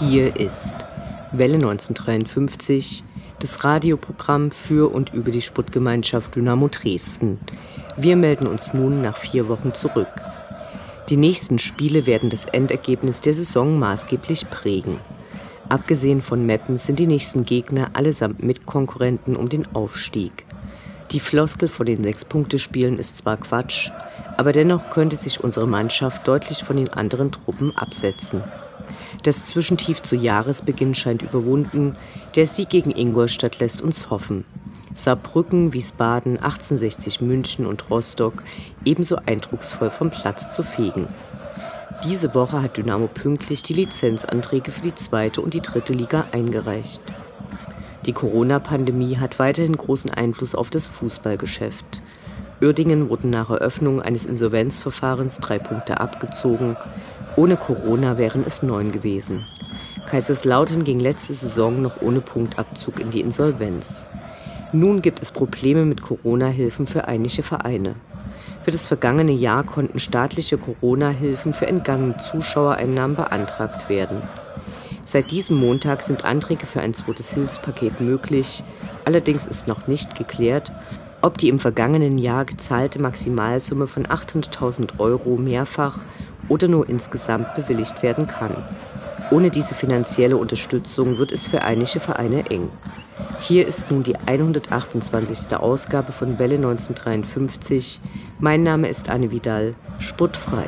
Hier ist Welle 1953, das Radioprogramm für und über die Sportgemeinschaft Dynamo Dresden. Wir melden uns nun nach vier Wochen zurück. Die nächsten Spiele werden das Endergebnis der Saison maßgeblich prägen. Abgesehen von Meppen sind die nächsten Gegner allesamt Mitkonkurrenten um den Aufstieg. Die Floskel vor den Sechs-Punkte-Spielen ist zwar Quatsch, aber dennoch könnte sich unsere Mannschaft deutlich von den anderen Truppen absetzen. Das Zwischentief zu Jahresbeginn scheint überwunden. Der Sieg gegen Ingolstadt lässt uns hoffen. Saarbrücken, Wiesbaden, 1860 München und Rostock ebenso eindrucksvoll vom Platz zu fegen. Diese Woche hat Dynamo pünktlich die Lizenzanträge für die zweite und die dritte Liga eingereicht. Die Corona-Pandemie hat weiterhin großen Einfluss auf das Fußballgeschäft. Uerdingen wurden nach Eröffnung eines Insolvenzverfahrens drei Punkte abgezogen. Ohne Corona wären es neun gewesen. Kaiserslautern ging letzte Saison noch ohne Punktabzug in die Insolvenz. Nun gibt es Probleme mit Corona-Hilfen für einige Vereine. Für das vergangene Jahr konnten staatliche Corona-Hilfen für entgangene Zuschauereinnahmen beantragt werden. Seit diesem Montag sind Anträge für ein zweites Hilfspaket möglich. Allerdings ist noch nicht geklärt, ob die im vergangenen Jahr gezahlte Maximalsumme von 800.000 Euro mehrfach oder nur insgesamt bewilligt werden kann. Ohne diese finanzielle Unterstützung wird es für einige Vereine eng. Hier ist nun die 128. Ausgabe von Welle 1953. Mein Name ist Anne Vidal, sportfrei.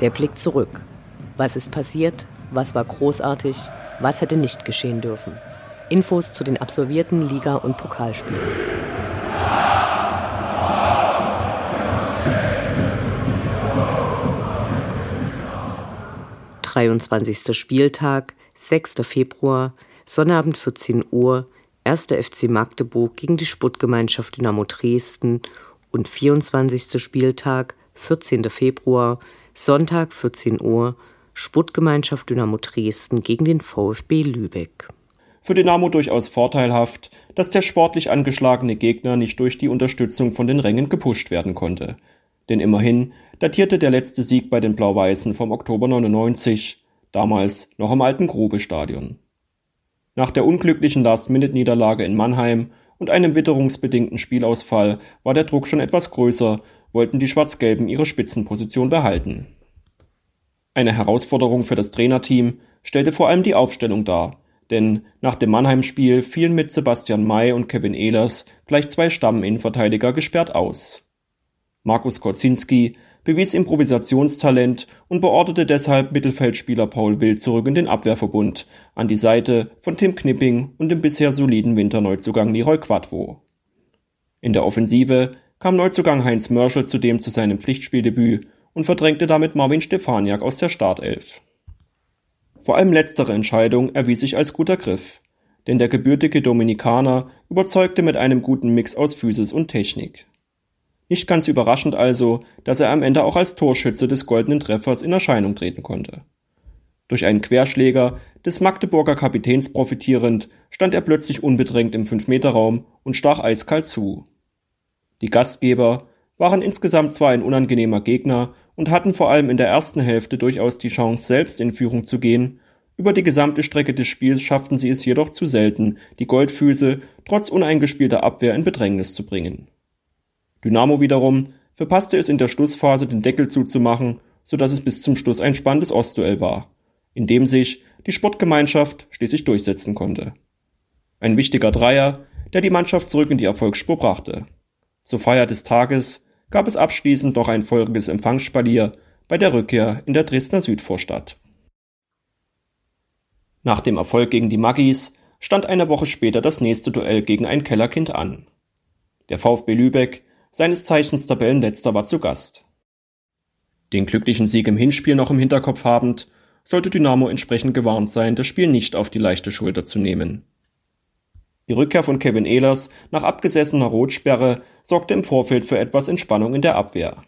Der Blick zurück. Was ist passiert? Was war großartig? Was hätte nicht geschehen dürfen? Infos zu den absolvierten Liga- und Pokalspielen. Dreiundzwanzigster Spieltag, 6. Februar, Sonnabend 14 Uhr, 1. FC Magdeburg gegen die Sportgemeinschaft Dynamo Dresden und 24. Spieltag, 14. Februar, Sonntag 14 Uhr Sportgemeinschaft Dynamo Dresden gegen den VfB Lübeck. Für Dynamo durchaus vorteilhaft, dass der sportlich angeschlagene Gegner nicht durch die Unterstützung von den Rängen gepusht werden konnte. Denn immerhin datierte der letzte Sieg bei den Blau-Weißen vom Oktober 99, damals noch im alten Grube-Stadion. Nach der unglücklichen Last-Minute-Niederlage in Mannheim und einem witterungsbedingten Spielausfall war der Druck schon etwas größer wollten die Schwarz-Gelben ihre Spitzenposition behalten. Eine Herausforderung für das Trainerteam stellte vor allem die Aufstellung dar, denn nach dem Mannheim-Spiel fielen mit Sebastian May und Kevin Ehlers gleich zwei Stamminnenverteidiger gesperrt aus. Markus Korzinski bewies Improvisationstalent und beorderte deshalb Mittelfeldspieler Paul Wild zurück in den Abwehrverbund, an die Seite von Tim Knipping und dem bisher soliden Winterneuzugang Leroy Quadvo. In der Offensive kam Neuzugang Heinz Mörschel zudem zu seinem Pflichtspieldebüt und verdrängte damit Marvin Stefaniak aus der Startelf. Vor allem letztere Entscheidung erwies sich als guter Griff, denn der gebürtige Dominikaner überzeugte mit einem guten Mix aus Physis und Technik. Nicht ganz überraschend also, dass er am Ende auch als Torschütze des goldenen Treffers in Erscheinung treten konnte. Durch einen Querschläger des Magdeburger Kapitäns profitierend, stand er plötzlich unbedrängt im 5-Meter-Raum und stach eiskalt zu. Die Gastgeber waren insgesamt zwar ein unangenehmer Gegner und hatten vor allem in der ersten Hälfte durchaus die Chance, selbst in Führung zu gehen, Über die gesamte Strecke des Spiels schafften sie es jedoch zu selten, die Goldfüße trotz uneingespielter Abwehr in Bedrängnis zu bringen. Dynamo wiederum verpasste es in der Schlussphase den Deckel zuzumachen, so dass es bis zum Schluss ein spannendes Ostduell war, in dem sich die Sportgemeinschaft schließlich durchsetzen konnte. Ein wichtiger Dreier, der die Mannschaft zurück in die Erfolgsspur brachte. Zur Feier des Tages gab es abschließend noch ein feuriges Empfangsspalier bei der Rückkehr in der Dresdner Südvorstadt. Nach dem Erfolg gegen die Maggis stand eine Woche später das nächste Duell gegen ein Kellerkind an. Der VfB Lübeck, seines Zeichens Tabellenletzter, war zu Gast. Den glücklichen Sieg im Hinspiel noch im Hinterkopf habend, sollte Dynamo entsprechend gewarnt sein, das Spiel nicht auf die leichte Schulter zu nehmen. Die Rückkehr von Kevin Ehlers nach abgesessener Rotsperre sorgte im Vorfeld für etwas Entspannung in der Abwehr.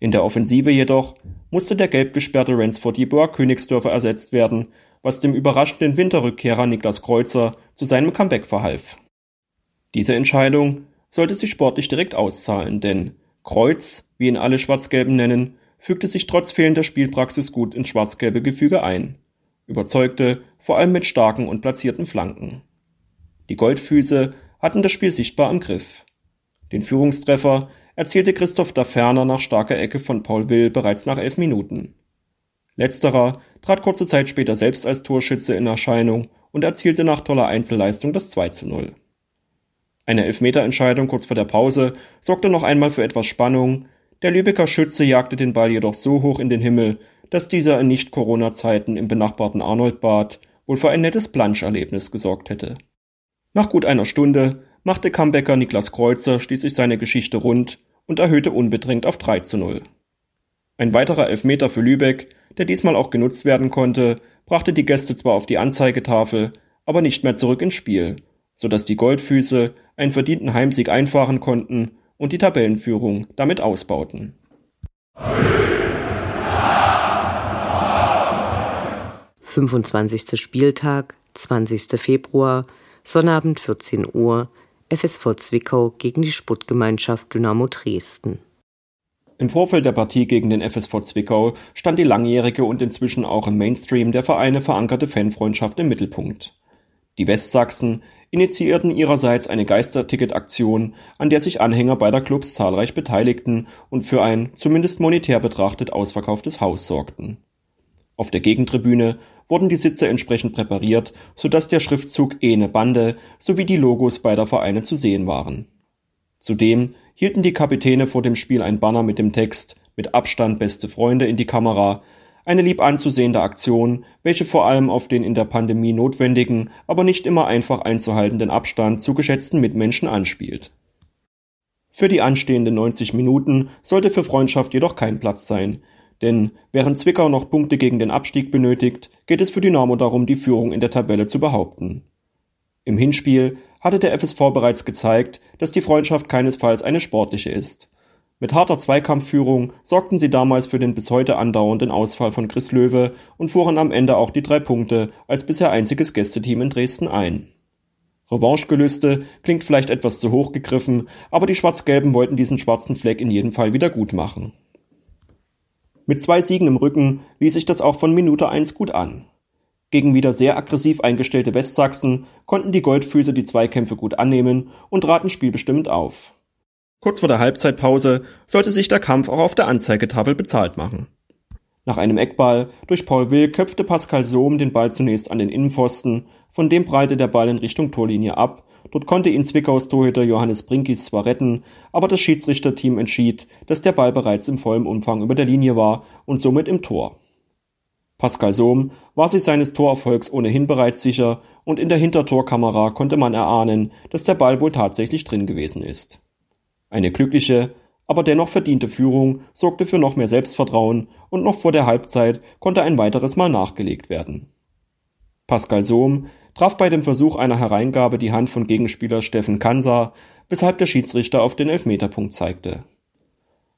In der Offensive jedoch musste der gelb gesperrte Ransford Yeboah Königsdörfer ersetzt werden, was dem überraschenden Winterrückkehrer Niklas Kreuzer zu seinem Comeback verhalf. Diese Entscheidung sollte sich sportlich direkt auszahlen, denn Kreuz, wie ihn alle Schwarz-Gelben nennen, fügte sich trotz fehlender Spielpraxis gut ins schwarz-gelbe Gefüge ein, überzeugte vor allem mit starken und platzierten Flanken. Die Goldfüße hatten das Spiel sichtbar im Griff. Den Führungstreffer erzielte Christoph da Ferner nach starker Ecke von Paul Will bereits nach elf Minuten. Letzterer trat kurze Zeit später selbst als Torschütze in Erscheinung und erzielte nach toller Einzelleistung das 2 zu 0. Eine Elfmeterentscheidung kurz vor der Pause sorgte noch einmal für etwas Spannung. Der Lübecker Schütze jagte den Ball jedoch so hoch in den Himmel, dass dieser in Nicht-Corona-Zeiten im benachbarten Arnoldbad wohl für ein nettes Planscherlebnis gesorgt hätte. Nach gut einer Stunde machte Comebacker Niklas Kreuzer schließlich seine Geschichte rund und erhöhte unbedrängt auf 3 zu 0. Ein weiterer Elfmeter für Lübeck, der diesmal auch genutzt werden konnte, brachte die Gäste zwar auf die Anzeigetafel, aber nicht mehr zurück ins Spiel, so dass die Goldfüße einen verdienten Heimsieg einfahren konnten und die Tabellenführung damit ausbauten. 25. Spieltag, 20. Februar Sonnabend 14 Uhr, FSV Zwickau gegen die Sportgemeinschaft Dynamo Dresden. Im Vorfeld der Partie gegen den FSV Zwickau stand die langjährige und inzwischen auch im Mainstream der Vereine verankerte Fanfreundschaft im Mittelpunkt. Die Westsachsen initiierten ihrerseits eine Geisterticket-Aktion, an der sich Anhänger beider Clubs zahlreich beteiligten und für ein, zumindest monetär betrachtet, ausverkauftes Haus sorgten. Auf der Gegentribüne wurden die Sitze entsprechend präpariert, sodass der Schriftzug Ene Bande sowie die Logos beider Vereine zu sehen waren. Zudem hielten die Kapitäne vor dem Spiel ein Banner mit dem Text Mit Abstand beste Freunde in die Kamera, eine lieb anzusehende Aktion, welche vor allem auf den in der Pandemie notwendigen, aber nicht immer einfach einzuhaltenden Abstand zu geschätzten Mitmenschen anspielt. Für die anstehenden 90 Minuten sollte für Freundschaft jedoch kein Platz sein, denn während Zwickau noch Punkte gegen den Abstieg benötigt, geht es für Dynamo darum, die Führung in der Tabelle zu behaupten. Im Hinspiel hatte der FSV bereits gezeigt, dass die Freundschaft keinesfalls eine sportliche ist. Mit harter Zweikampfführung sorgten sie damals für den bis heute andauernden Ausfall von Chris Löwe und fuhren am Ende auch die drei Punkte als bisher einziges Gästeteam in Dresden ein. Revanchegelüste klingt vielleicht etwas zu hoch gegriffen, aber die Schwarz-Gelben wollten diesen schwarzen Fleck in jedem Fall wieder gut machen. Mit zwei Siegen im Rücken ließ sich das auch von Minute 1 gut an. Gegen wieder sehr aggressiv eingestellte Westsachsen konnten die Goldfüße die Zweikämpfe gut annehmen und traten spielbestimmend auf. Kurz vor der Halbzeitpause sollte sich der Kampf auch auf der Anzeigetafel bezahlt machen. Nach einem Eckball durch Paul Will köpfte Pascal Sohm den Ball zunächst an den Innenpfosten, von dem breite der Ball in Richtung Torlinie ab Dort konnte ihn Zwickaus Torhüter Johannes Brinkis zwar retten, aber das Schiedsrichterteam entschied, dass der Ball bereits im vollen Umfang über der Linie war und somit im Tor. Pascal Sohm war sich seines Torerfolgs ohnehin bereits sicher und in der Hintertorkamera konnte man erahnen, dass der Ball wohl tatsächlich drin gewesen ist. Eine glückliche, aber dennoch verdiente Führung sorgte für noch mehr Selbstvertrauen und noch vor der Halbzeit konnte ein weiteres Mal nachgelegt werden. Pascal Sohm traf bei dem Versuch einer Hereingabe die Hand von Gegenspieler Steffen Kansa, weshalb der Schiedsrichter auf den Elfmeterpunkt zeigte.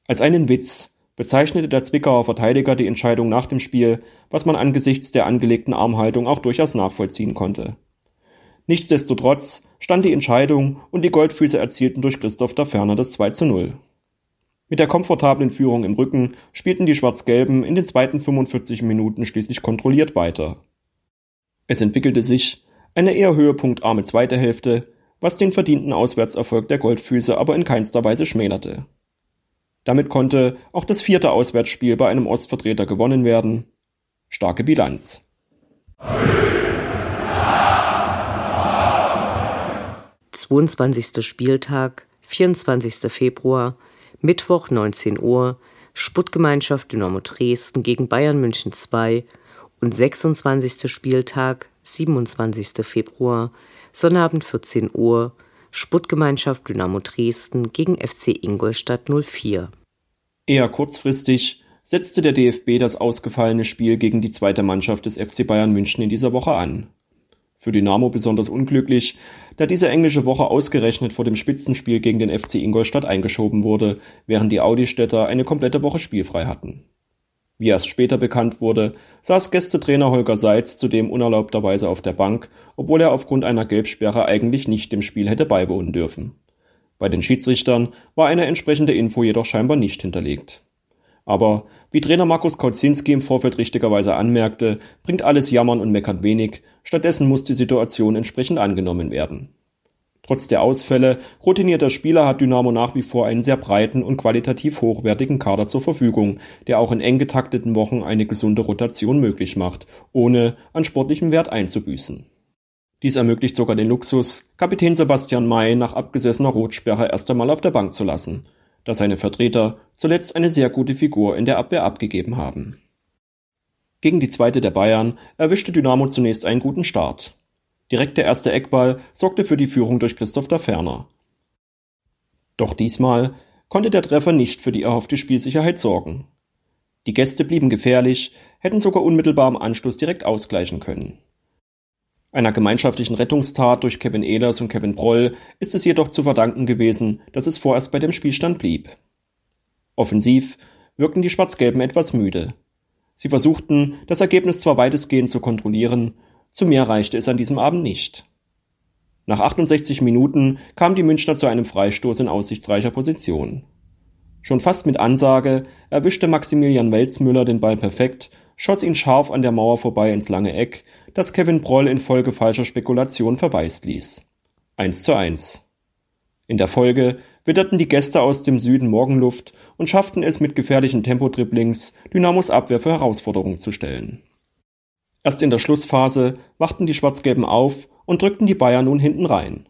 Als einen Witz bezeichnete der Zwickauer Verteidiger die Entscheidung nach dem Spiel, was man angesichts der angelegten Armhaltung auch durchaus nachvollziehen konnte. Nichtsdestotrotz stand die Entscheidung und die Goldfüße erzielten durch Christoph da Ferner das 2 zu 0. Mit der komfortablen Führung im Rücken spielten die Schwarz-Gelben in den zweiten 45 Minuten schließlich kontrolliert weiter. Es entwickelte sich eine eher höhepunktarme zweite Hälfte, was den verdienten Auswärtserfolg der Goldfüße aber in keinster Weise schmälerte. Damit konnte auch das vierte Auswärtsspiel bei einem Ostvertreter gewonnen werden. Starke Bilanz. 22. Spieltag, 24. Februar, Mittwoch 19 Uhr, Sputtgemeinschaft Dynamo Dresden gegen Bayern München 2 und 26. Spieltag, 27. Februar, Sonnabend 14 Uhr, Sputtgemeinschaft Dynamo Dresden gegen FC Ingolstadt 04. Eher kurzfristig setzte der DFB das ausgefallene Spiel gegen die zweite Mannschaft des FC Bayern München in dieser Woche an. Für Dynamo besonders unglücklich, da diese englische Woche ausgerechnet vor dem Spitzenspiel gegen den FC Ingolstadt eingeschoben wurde, während die Audistädter eine komplette Woche spielfrei hatten. Wie erst später bekannt wurde, saß Gästetrainer Holger Seitz zudem unerlaubterweise auf der Bank, obwohl er aufgrund einer Gelbsperre eigentlich nicht dem Spiel hätte beiwohnen dürfen. Bei den Schiedsrichtern war eine entsprechende Info jedoch scheinbar nicht hinterlegt. Aber wie Trainer Markus Kautzinski im Vorfeld richtigerweise anmerkte, bringt alles Jammern und Meckern wenig, stattdessen muss die Situation entsprechend angenommen werden. Trotz der Ausfälle routinierter Spieler hat Dynamo nach wie vor einen sehr breiten und qualitativ hochwertigen Kader zur Verfügung, der auch in eng getakteten Wochen eine gesunde Rotation möglich macht, ohne an sportlichem Wert einzubüßen. Dies ermöglicht sogar den Luxus, Kapitän Sebastian May nach abgesessener Rotsperre erst einmal auf der Bank zu lassen – da seine Vertreter zuletzt eine sehr gute Figur in der Abwehr abgegeben haben. Gegen die zweite der Bayern erwischte Dynamo zunächst einen guten Start. Direkt der erste Eckball sorgte für die Führung durch Christoph da Ferner. Doch diesmal konnte der Treffer nicht für die erhoffte Spielsicherheit sorgen. Die Gäste blieben gefährlich, hätten sogar unmittelbar am Anschluss direkt ausgleichen können. Einer gemeinschaftlichen Rettungstat durch Kevin Ehlers und Kevin Broll ist es jedoch zu verdanken gewesen, dass es vorerst bei dem Spielstand blieb. Offensiv wirkten die Schwarz-Gelben etwas müde. Sie versuchten, das Ergebnis zwar weitestgehend zu kontrollieren, zu mehr reichte es an diesem Abend nicht. Nach 68 Minuten kam die Münchner zu einem Freistoß in aussichtsreicher Position. Schon fast mit Ansage erwischte Maximilian Welzmüller den Ball perfekt schoss ihn scharf an der Mauer vorbei ins lange Eck, das Kevin Broll infolge falscher Spekulation verwaist ließ. 1 zu 1. In der Folge witterten die Gäste aus dem Süden Morgenluft und schafften es mit gefährlichen Tempodribblings, Dynamos Abwehr für Herausforderungen zu stellen. Erst in der Schlussphase wachten die Schwarz-Gelben auf und drückten die Bayern nun hinten rein.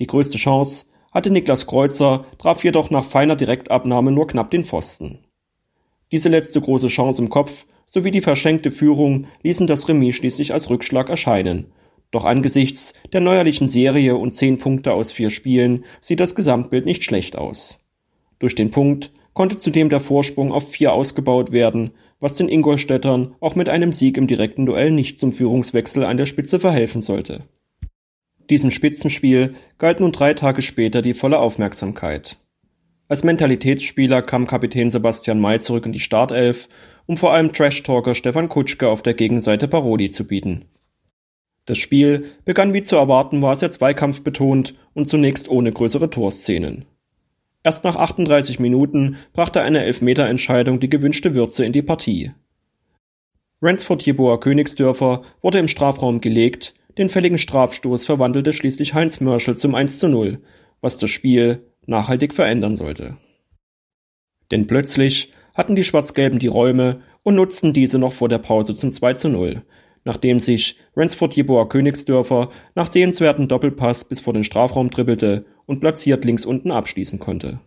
Die größte Chance hatte Niklas Kreuzer, traf jedoch nach feiner Direktabnahme nur knapp den Pfosten. Diese letzte große Chance im Kopf sowie die verschenkte Führung ließen das Remis schließlich als Rückschlag erscheinen. Doch angesichts der neuerlichen Serie und zehn Punkte aus vier Spielen sieht das Gesamtbild nicht schlecht aus. Durch den Punkt konnte zudem der Vorsprung auf vier ausgebaut werden, was den Ingolstädtern auch mit einem Sieg im direkten Duell nicht zum Führungswechsel an der Spitze verhelfen sollte. Diesem Spitzenspiel galt nun drei Tage später die volle Aufmerksamkeit. Als Mentalitätsspieler kam Kapitän Sebastian May zurück in die Startelf um vor allem Trash-Talker Stefan Kutschke auf der Gegenseite Paroli zu bieten. Das Spiel begann wie zu erwarten war sehr zweikampfbetont und zunächst ohne größere Torszenen. Erst nach 38 Minuten brachte eine Elfmeterentscheidung die gewünschte Würze in die Partie. Ransford Jeboa Königsdörfer wurde im Strafraum gelegt, den fälligen Strafstoß verwandelte schließlich Heinz Mörschel zum 1 zu 0, was das Spiel nachhaltig verändern sollte. Denn plötzlich hatten die Schwarz-Gelben die Räume und nutzten diese noch vor der Pause zum 2 zu 0, nachdem sich Ransford Jeboa Königsdörfer nach sehenswerten Doppelpass bis vor den Strafraum dribbelte und platziert links unten abschließen konnte.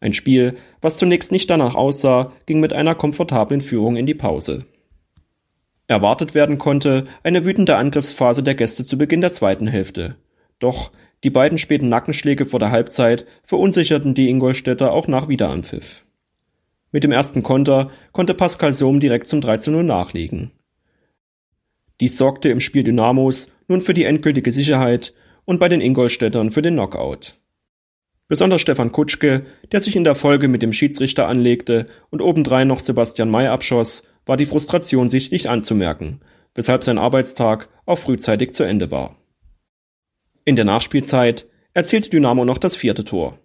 Ein Spiel, was zunächst nicht danach aussah, ging mit einer komfortablen Führung in die Pause. Erwartet werden konnte eine wütende Angriffsphase der Gäste zu Beginn der zweiten Hälfte. Doch die beiden späten Nackenschläge vor der Halbzeit verunsicherten die Ingolstädter auch nach Wiederanpfiff. Mit dem ersten Konter konnte Pascal Sohm direkt zum 3 zu 0 nachlegen. Dies sorgte im Spiel Dynamos nun für die endgültige Sicherheit und bei den Ingolstädtern für den Knockout. Besonders Stefan Kutschke, der sich in der Folge mit dem Schiedsrichter anlegte und obendrein noch Sebastian May abschoss, war die Frustration sichtlich anzumerken, weshalb sein Arbeitstag auch frühzeitig zu Ende war. In der Nachspielzeit erzielte Dynamo noch das vierte Tor.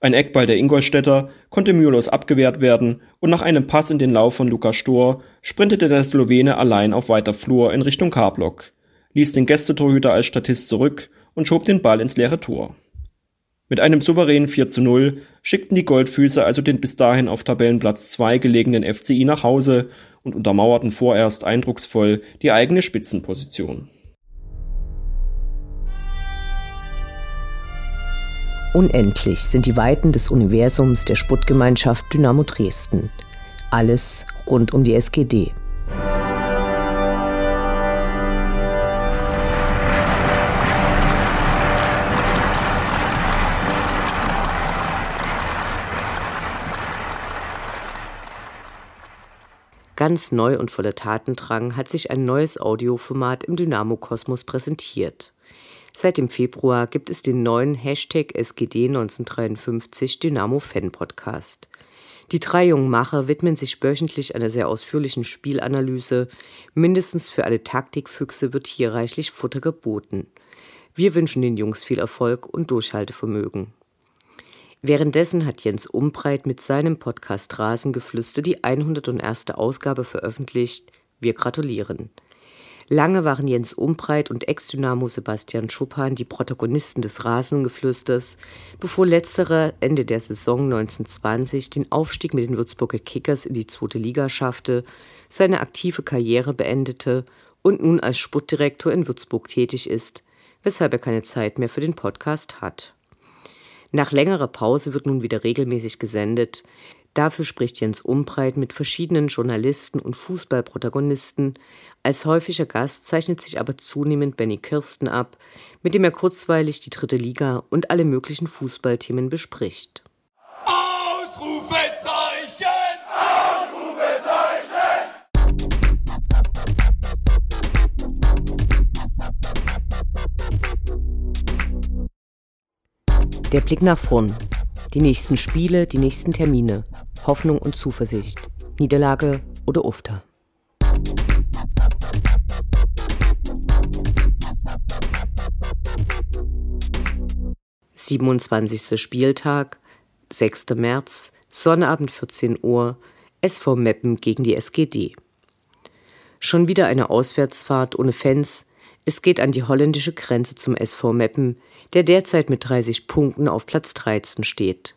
Ein Eckball der Ingolstädter konnte mühelos abgewehrt werden und nach einem Pass in den Lauf von Lukas Stor sprintete der Slowene allein auf weiter Flur in Richtung K-Block, ließ den Gästetorhüter als Statist zurück und schob den Ball ins leere Tor. Mit einem souveränen 4 zu 0 schickten die Goldfüße also den bis dahin auf Tabellenplatz 2 gelegenen FCI nach Hause und untermauerten vorerst eindrucksvoll die eigene Spitzenposition. Unendlich sind die Weiten des Universums der Sputtgemeinschaft Dynamo Dresden. Alles rund um die SGD. Ganz neu und voller Tatendrang hat sich ein neues Audioformat im Dynamo-Kosmos präsentiert. Seit dem Februar gibt es den neuen Hashtag SGD1953 Dynamo Fan Podcast. Die drei jungen Macher widmen sich wöchentlich einer sehr ausführlichen Spielanalyse. Mindestens für alle Taktikfüchse wird hier reichlich Futter geboten. Wir wünschen den Jungs viel Erfolg und Durchhaltevermögen. Währenddessen hat Jens Umbreit mit seinem Podcast Rasengeflüster die 101. Ausgabe veröffentlicht. Wir gratulieren. Lange waren Jens Umbreit und Ex-Dynamo Sebastian Schuppan die Protagonisten des Rasengeflüsters, bevor letzterer Ende der Saison 1920 den Aufstieg mit den Würzburger Kickers in die zweite Liga schaffte, seine aktive Karriere beendete und nun als Sputtdirektor in Würzburg tätig ist, weshalb er keine Zeit mehr für den Podcast hat. Nach längerer Pause wird nun wieder regelmäßig gesendet. Dafür spricht Jens Umbreit mit verschiedenen Journalisten und Fußballprotagonisten. Als häufiger Gast zeichnet sich aber zunehmend Benny Kirsten ab, mit dem er kurzweilig die dritte Liga und alle möglichen Fußballthemen bespricht. Ausrufezeichen! Der Blick nach vorn. Die nächsten Spiele, die nächsten Termine. Hoffnung und Zuversicht. Niederlage oder Ufter. Siebenundzwanzigster Spieltag, 6. März, Sonnabend 14 Uhr, SV Meppen gegen die SGD. Schon wieder eine Auswärtsfahrt ohne Fans, es geht an die holländische Grenze zum SV Meppen, der derzeit mit 30 Punkten auf Platz 13 steht.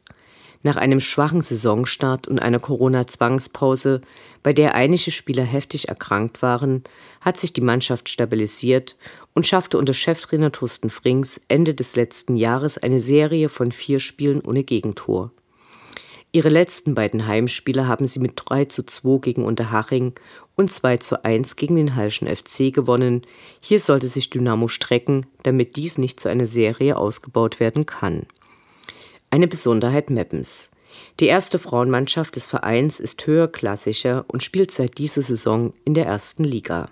Nach einem schwachen Saisonstart und einer Corona-Zwangspause, bei der einige Spieler heftig erkrankt waren, hat sich die Mannschaft stabilisiert und schaffte unter Cheftrainer Thorsten Frings Ende des letzten Jahres eine Serie von vier Spielen ohne Gegentor. Ihre letzten beiden Heimspiele haben sie mit 3 zu 2 gegen Unterhaching und 2 zu 1 gegen den Halschen FC gewonnen. Hier sollte sich Dynamo strecken, damit dies nicht zu einer Serie ausgebaut werden kann. Eine Besonderheit Meppens. Die erste Frauenmannschaft des Vereins ist höherklassiger und spielt seit dieser Saison in der ersten Liga.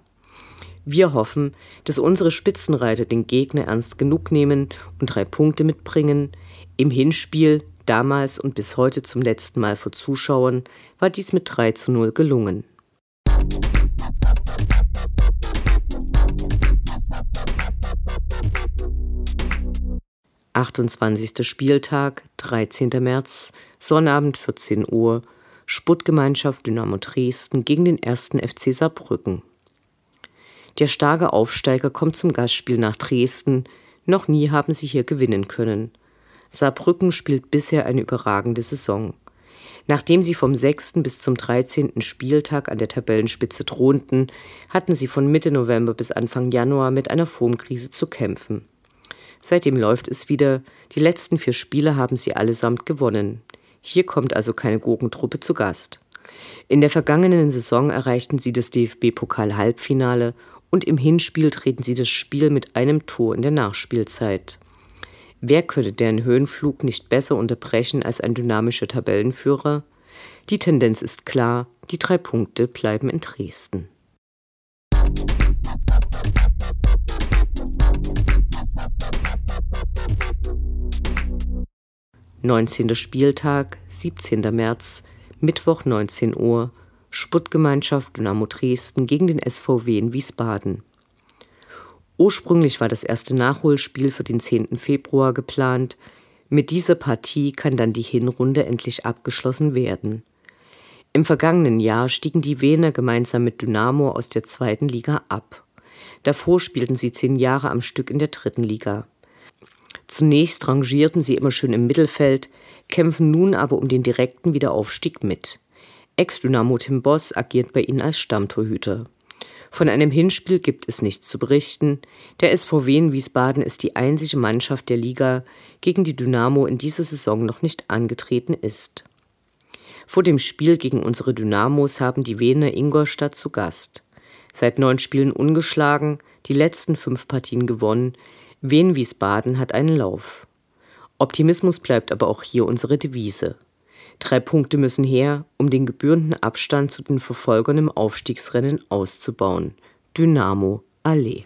Wir hoffen, dass unsere Spitzenreiter den Gegner ernst genug nehmen und drei Punkte mitbringen. Im Hinspiel Damals und bis heute zum letzten Mal vor Zuschauern war dies mit 3 zu 0 gelungen. Achtundzwanzigster Spieltag, 13. März, Sonnabend 14 Uhr, Sputtgemeinschaft Dynamo Dresden gegen den 1. FC Saarbrücken. Der starke Aufsteiger kommt zum Gastspiel nach Dresden. Noch nie haben sie hier gewinnen können. Saarbrücken spielt bisher eine überragende Saison. Nachdem sie vom 6. bis zum 13. Spieltag an der Tabellenspitze thronten, hatten sie von Mitte November bis Anfang Januar mit einer Formkrise zu kämpfen. Seitdem läuft es wieder, die letzten vier Spiele haben sie allesamt gewonnen. Hier kommt also keine Gurkentruppe zu Gast. In der vergangenen Saison erreichten sie das DFB-Pokal-Halbfinale und im Hinspiel treten sie das Spiel mit einem Tor in der Nachspielzeit. Wer könnte deren Höhenflug nicht besser unterbrechen als ein dynamischer Tabellenführer? Die Tendenz ist klar, die drei Punkte bleiben in Dresden. Neunzehnter Spieltag, 17. März, Mittwoch 19 Uhr, Sputtgemeinschaft Dynamo Dresden gegen den SVW in Wiesbaden. Ursprünglich war das erste Nachholspiel für den 10. Februar geplant. Mit dieser Partie kann dann die Hinrunde endlich abgeschlossen werden. Im vergangenen Jahr stiegen die Wiener gemeinsam mit Dynamo aus der zweiten Liga ab. Davor spielten sie zehn Jahre am Stück in der dritten Liga. Zunächst rangierten sie immer schön im Mittelfeld, kämpfen nun aber um den direkten Wiederaufstieg mit. Ex-Dynamo Tim Boss agiert bei ihnen als Stammtorhüter. Von einem Hinspiel gibt es nichts zu berichten. Der SV Wien Wiesbaden ist die einzige Mannschaft der Liga, gegen die Dynamo in dieser Saison noch nicht angetreten ist. Vor dem Spiel gegen unsere Dynamos haben die Wiener Ingolstadt zu Gast. Seit neun Spielen ungeschlagen, die letzten fünf Partien gewonnen. Wien Wiesbaden hat einen Lauf. Optimismus bleibt aber auch hier unsere Devise. Drei Punkte müssen her, um den gebührenden Abstand zu den Verfolgern im Aufstiegsrennen auszubauen. Dynamo Allee.